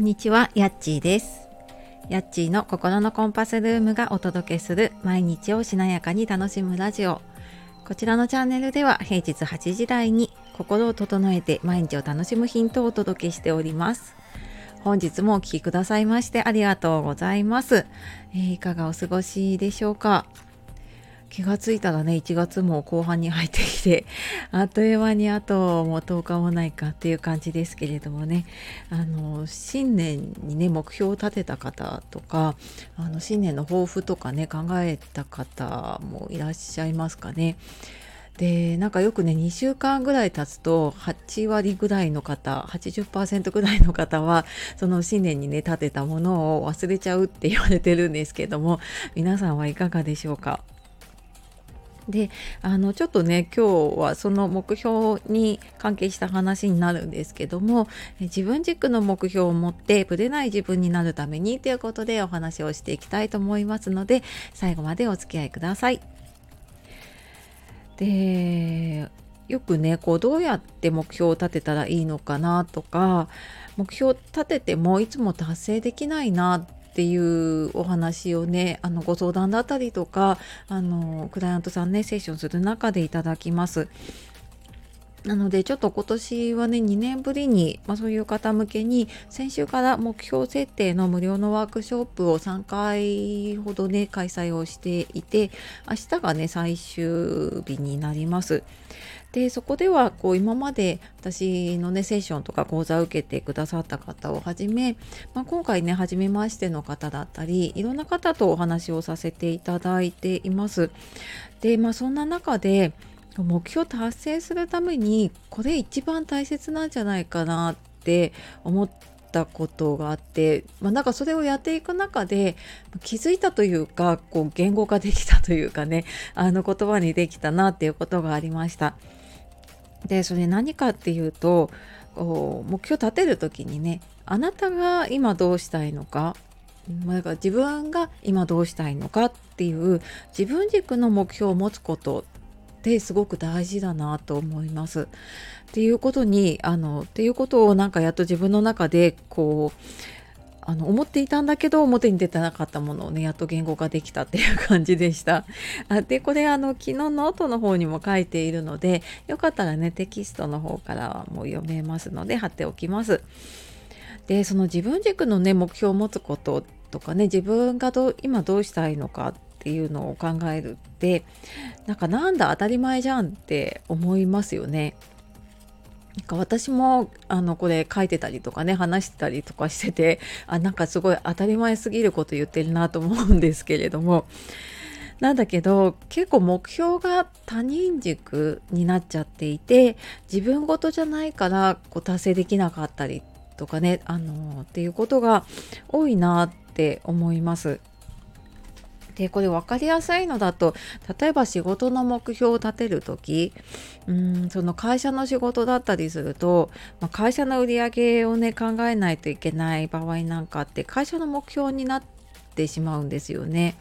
こんにちは、やっちーです。やっちーの心のコンパスルームがお届けする毎日をしなやかに楽しむラジオ。こちらのチャンネルでは平日8時台に心を整えて毎日を楽しむヒントをお届けしております。本日もお聴きくださいましてありがとうございます。えーいかがお過ごしでしょうか？気がついたらね1月も後半に入ってきて あっという間にあともう10日もないかっていう感じですけれどもねあの新年にね目標を立てた方とかあの新年の抱負とかね考えた方もいらっしゃいますかね。でなんかよくね2週間ぐらい経つと8割ぐらいの方80%ぐらいの方はその新年にね立てたものを忘れちゃうって言われてるんですけども皆さんはいかがでしょうか？であのちょっとね今日はその目標に関係した話になるんですけども自分軸の目標を持ってぶれない自分になるためにということでお話をしていきたいと思いますので最後までお付き合いください。でよくねこうどうやって目標を立てたらいいのかなとか目標を立ててもいつも達成できないなってていうお話をねあのご相談だったりとかあのクライアントさんねセッションする中でいただきます。なのでちょっと今年はね2年ぶりに、まあ、そういう方向けに先週から目標設定の無料のワークショップを3回ほどね開催をしていて明日がね最終日になります。でそこではこう今まで私のねセッションとか講座を受けてくださった方をはじめ、まあ、今回ね初めましての方だったりいろんな方とお話をさせていただいています。でまあそんな中で目標達成するためにこれ一番大切なんじゃないかなって思ったことがあって、まあ、なんかそれをやっていく中で気づいたというかこう言語化できたというかねあの言葉にできたなっていうことがありました。でそれ何かっていうとこう目標立てる時にねあなたが今どうしたいのかまだから自分が今どうしたいのかっていう自分軸の目標を持つことってすごく大事だなと思います。っていうことにあのっていうことをなんかやっと自分の中でこうあの思っていたんだけど表に出てなかったものをねやっと言語化できたっていう感じでした。あでこれあの昨日ノートの方にも書いているのでよかったらねテキストの方からはもう読めますので貼っておきます。でその自分軸のね目標を持つこととかね自分がど今どうしたいのかっていうのを考えるってなんかなんだ当たり前じゃんって思いますよね。なんか私もあのこれ書いてたりとかね話してたりとかしててあなんかすごい当たり前すぎること言ってるなと思うんですけれどもなんだけど結構目標が他人軸になっちゃっていて自分事じゃないからこう達成できなかったりとかねあのっていうことが多いなって思います。でこれ分かりやすいのだと例えば仕事の目標を立てる時うんその会社の仕事だったりすると、まあ、会社の売り上げをね考えないといけない場合なんかって会社の目標になっててしまうんですよね。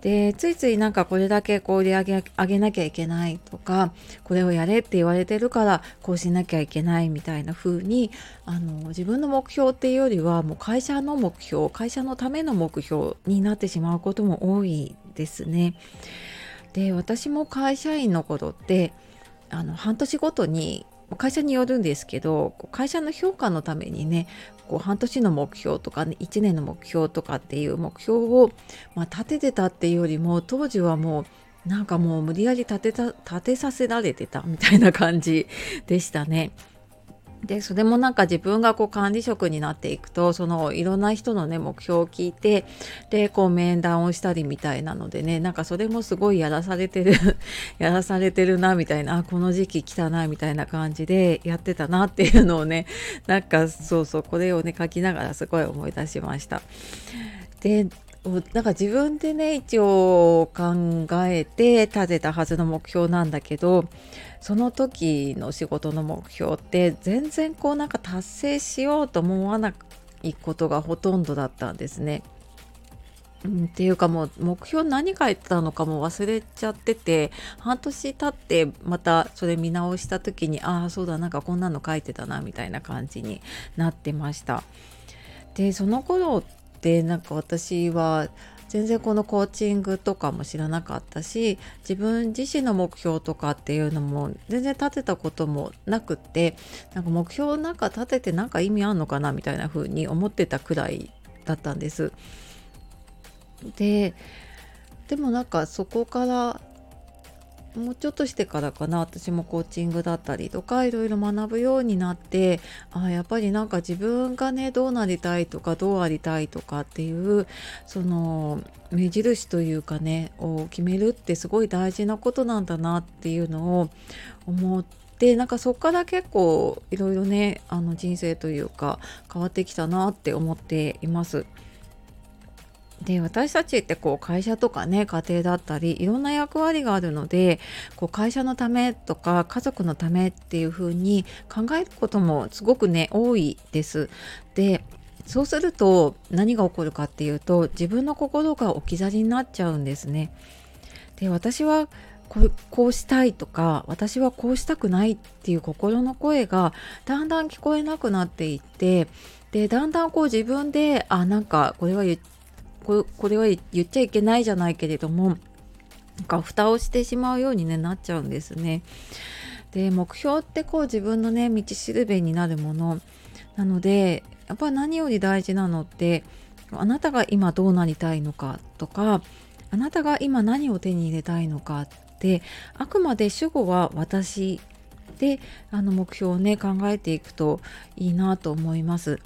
でついついなんかこれだけこう売り上げ上げなきゃいけないとかこれをやれって言われてるからこうしなきゃいけないみたいな風にあの自分の目標っていうよりはもう会社の目標会社のための目標になってしまうことも多いですね。で私も会社員の頃ってあの半年ごとに会社によるんですけど会社の評価のためにねこう半年の目標とか、ね、1年の目標とかっていう目標を、まあ、立ててたっていうよりも当時はもうなんかもう無理やり立てた立てさせられてたみたいな感じでしたね。でそれもなんか自分がこう管理職になっていくとそのいろんな人のね目標を聞いてでこう面談をしたりみたいなのでねなんかそれもすごいやらされてる やらされてるなみたいなあこの時期来たなみたいな感じでやってたなっていうのをねなんかそうそうこれをね書きながらすごい思い出しました。でなんか自分でね一応考えて立てたはずの目標なんだけどその時の仕事の目標って全然こうなんか達成しようと思わないことがほとんどだったんですね。うん、っていうかもう目標何書いてたのかも忘れちゃってて半年経ってまたそれ見直した時にああそうだなんかこんなの書いてたなみたいな感じになってました。でその頃っでなんか私は全然このコーチングとかも知らなかったし自分自身の目標とかっていうのも全然立てたこともなくってなんか目標なんか立ててなんか意味あんのかなみたいな風に思ってたくらいだったんです。ででもなんかそこからもうちょっとしてからかな私もコーチングだったりとかいろいろ学ぶようになってあやっぱりなんか自分がねどうなりたいとかどうありたいとかっていうその目印というかねを決めるってすごい大事なことなんだなっていうのを思ってなんかそこから結構いろいろねあの人生というか変わってきたなって思っています。で私たちってこう会社とかね家庭だったりいろんな役割があるのでこう会社のためとか家族のためっていう風に考えることもすごくね多いです。でそうすると何が起こるかっていうと自分の心が置き去りになっちゃうんですね。で私はこうこうしたいとか私はこうしたくないっていう心の声がだんだん聞こえなくなっていってでだんだんこう自分であなんかこれは言ってこれは言っちゃいけないじゃないけれどもなんか蓋をしてしまうように、ね、なっちゃうんですね。で目標ってこう自分のね道しるべになるものなのでやっぱり何より大事なのってあなたが今どうなりたいのかとかあなたが今何を手に入れたいのかってあくまで主語は私であの目標をね考えていくといいなと思います。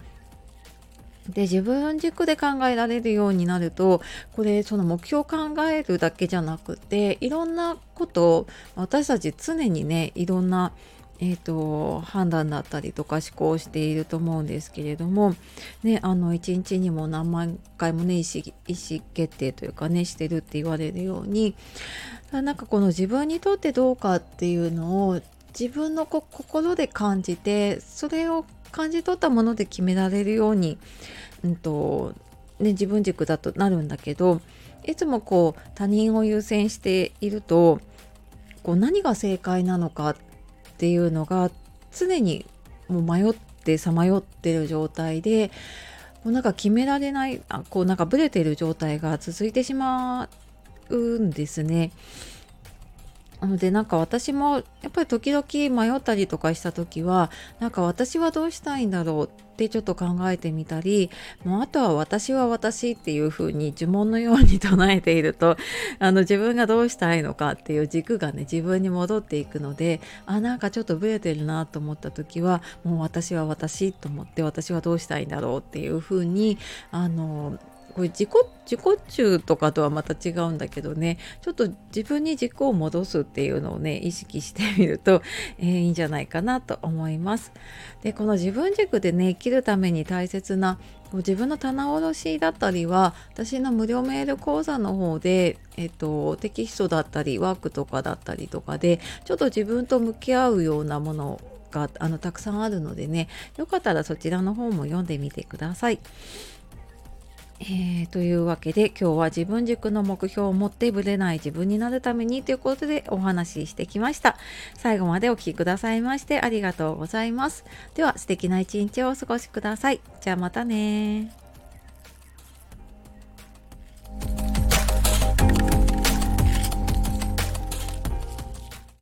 で自分軸で考えられるようになるとこれその目標を考えるだけじゃなくていろんなことを私たち常にねいろんなえーと、判断だったりとか思考していると思うんですけれども、ね、あの1日にも何万回もね意思意思決定というかねしてるって言われるようになんかこの自分にとってどうかっていうのを自分の心で感じてそれを感じ取ったもので決められるように、うんとね、自分軸だとなるんだけどいつもこう他人を優先しているとこう何が正解なのかっていうのが常にもう迷ってさまよってる状態でもうなんか決められないあこうなんかブレてる状態が続いてしまうんですね。なのでなんか私もやっぱり時々迷ったりとかした時はなんか私はどうしたいんだろうってちょっと考えてみたりもうあとは私は私っていう風に呪文のように唱えていると あの自分がどうしたいのかっていう軸がね自分に戻っていくのであなんかちょっとブレてるなと思った時はもう私は私と思って私はどうしたいんだろうっていう風にあのこれ自己自己中とかとはまた違うんだけどねちょっと自分に軸を戻すっていうのをね意識してみると、えー、いいんじゃないかなと思います。でこの自分軸でね生きるために大切な自分の棚卸しだったりは私の無料メール講座の方で、えっと、テキストだったりワークとかだったりとかでちょっと自分と向き合うようなものがあのたくさんあるのでねよかったらそちらの方も読んでみてください。えー、というわけで今日は自分軸の目標を持ってぶれない自分になるためにということでお話ししてきました。最後までお聴きくださいましてありがとうございます。では素敵な一日をお過ごしください。じゃあまたね